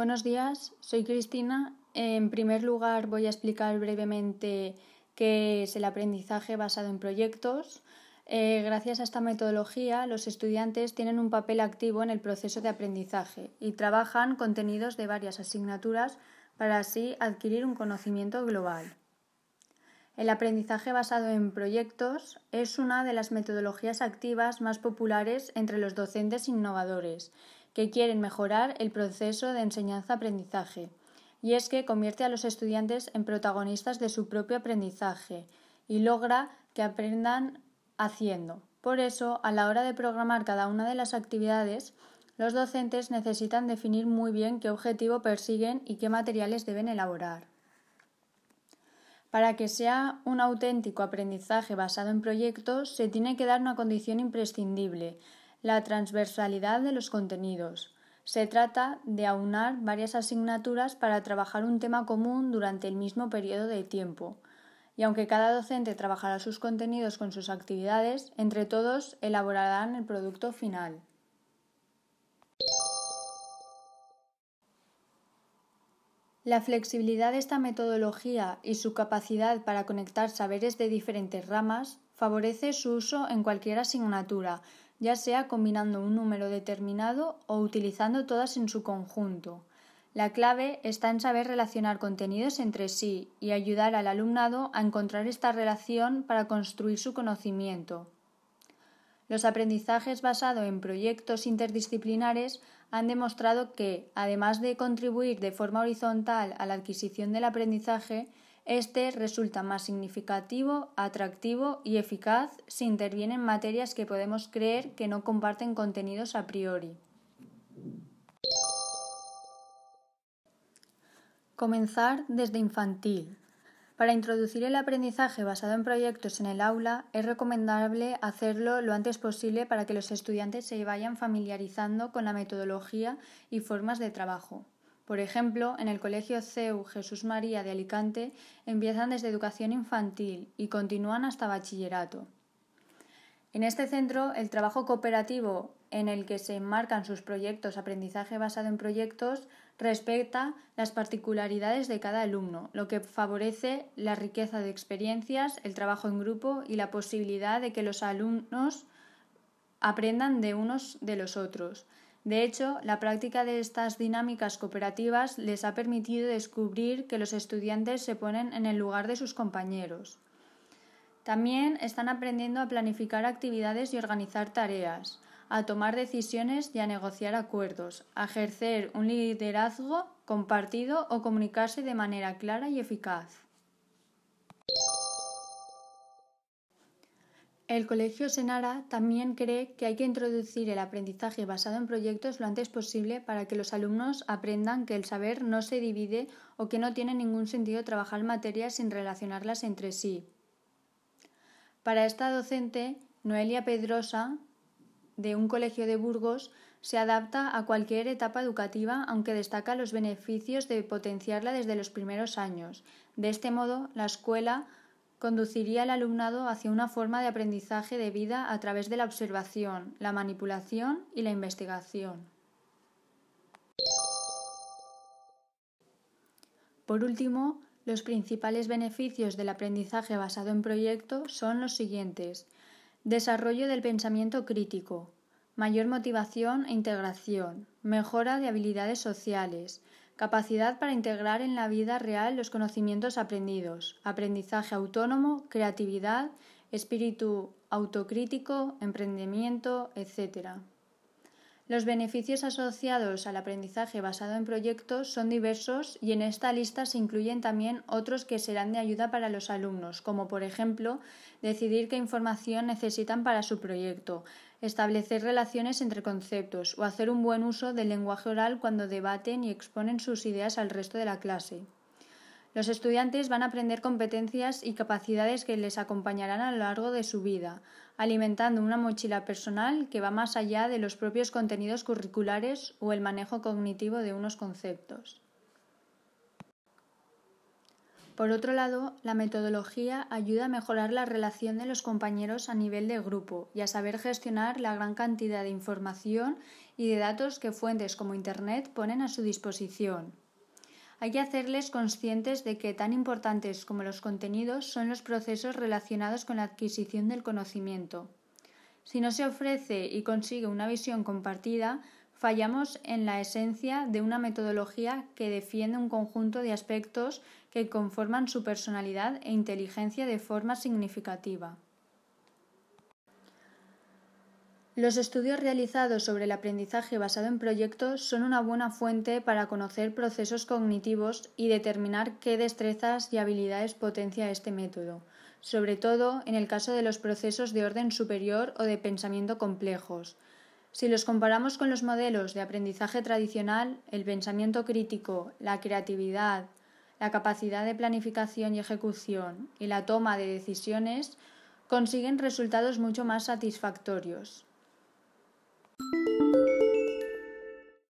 Buenos días, soy Cristina. En primer lugar voy a explicar brevemente qué es el aprendizaje basado en proyectos. Eh, gracias a esta metodología, los estudiantes tienen un papel activo en el proceso de aprendizaje y trabajan contenidos de varias asignaturas para así adquirir un conocimiento global. El aprendizaje basado en proyectos es una de las metodologías activas más populares entre los docentes innovadores que quieren mejorar el proceso de enseñanza-aprendizaje, y es que convierte a los estudiantes en protagonistas de su propio aprendizaje y logra que aprendan haciendo. Por eso, a la hora de programar cada una de las actividades, los docentes necesitan definir muy bien qué objetivo persiguen y qué materiales deben elaborar. Para que sea un auténtico aprendizaje basado en proyectos, se tiene que dar una condición imprescindible, la transversalidad de los contenidos. Se trata de aunar varias asignaturas para trabajar un tema común durante el mismo periodo de tiempo y aunque cada docente trabajará sus contenidos con sus actividades, entre todos elaborarán el producto final. La flexibilidad de esta metodología y su capacidad para conectar saberes de diferentes ramas favorece su uso en cualquier asignatura, ya sea combinando un número determinado o utilizando todas en su conjunto. La clave está en saber relacionar contenidos entre sí y ayudar al alumnado a encontrar esta relación para construir su conocimiento. Los aprendizajes basados en proyectos interdisciplinares han demostrado que, además de contribuir de forma horizontal a la adquisición del aprendizaje, este resulta más significativo, atractivo y eficaz si intervienen materias que podemos creer que no comparten contenidos a priori. Comenzar desde infantil. Para introducir el aprendizaje basado en proyectos en el aula es recomendable hacerlo lo antes posible para que los estudiantes se vayan familiarizando con la metodología y formas de trabajo. Por ejemplo, en el Colegio CEU Jesús María de Alicante empiezan desde educación infantil y continúan hasta bachillerato. En este centro, el trabajo cooperativo en el que se enmarcan sus proyectos aprendizaje basado en proyectos respeta las particularidades de cada alumno, lo que favorece la riqueza de experiencias, el trabajo en grupo y la posibilidad de que los alumnos aprendan de unos de los otros. De hecho, la práctica de estas dinámicas cooperativas les ha permitido descubrir que los estudiantes se ponen en el lugar de sus compañeros. También están aprendiendo a planificar actividades y organizar tareas, a tomar decisiones y a negociar acuerdos, a ejercer un liderazgo compartido o comunicarse de manera clara y eficaz. El Colegio Senara también cree que hay que introducir el aprendizaje basado en proyectos lo antes posible para que los alumnos aprendan que el saber no se divide o que no tiene ningún sentido trabajar materias sin relacionarlas entre sí. Para esta docente, Noelia Pedrosa, de un colegio de Burgos, se adapta a cualquier etapa educativa, aunque destaca los beneficios de potenciarla desde los primeros años. De este modo, la escuela conduciría al alumnado hacia una forma de aprendizaje de vida a través de la observación, la manipulación y la investigación. Por último, los principales beneficios del aprendizaje basado en proyectos son los siguientes. Desarrollo del pensamiento crítico, mayor motivación e integración, mejora de habilidades sociales, capacidad para integrar en la vida real los conocimientos aprendidos, aprendizaje autónomo, creatividad, espíritu autocrítico, emprendimiento, etc. Los beneficios asociados al aprendizaje basado en proyectos son diversos y en esta lista se incluyen también otros que serán de ayuda para los alumnos, como por ejemplo decidir qué información necesitan para su proyecto, establecer relaciones entre conceptos o hacer un buen uso del lenguaje oral cuando debaten y exponen sus ideas al resto de la clase. Los estudiantes van a aprender competencias y capacidades que les acompañarán a lo largo de su vida, alimentando una mochila personal que va más allá de los propios contenidos curriculares o el manejo cognitivo de unos conceptos. Por otro lado, la metodología ayuda a mejorar la relación de los compañeros a nivel de grupo y a saber gestionar la gran cantidad de información y de datos que fuentes como Internet ponen a su disposición. Hay que hacerles conscientes de que tan importantes como los contenidos son los procesos relacionados con la adquisición del conocimiento. Si no se ofrece y consigue una visión compartida, fallamos en la esencia de una metodología que defiende un conjunto de aspectos que conforman su personalidad e inteligencia de forma significativa. Los estudios realizados sobre el aprendizaje basado en proyectos son una buena fuente para conocer procesos cognitivos y determinar qué destrezas y habilidades potencia este método, sobre todo en el caso de los procesos de orden superior o de pensamiento complejos, si los comparamos con los modelos de aprendizaje tradicional, el pensamiento crítico, la creatividad, la capacidad de planificación y ejecución y la toma de decisiones consiguen resultados mucho más satisfactorios.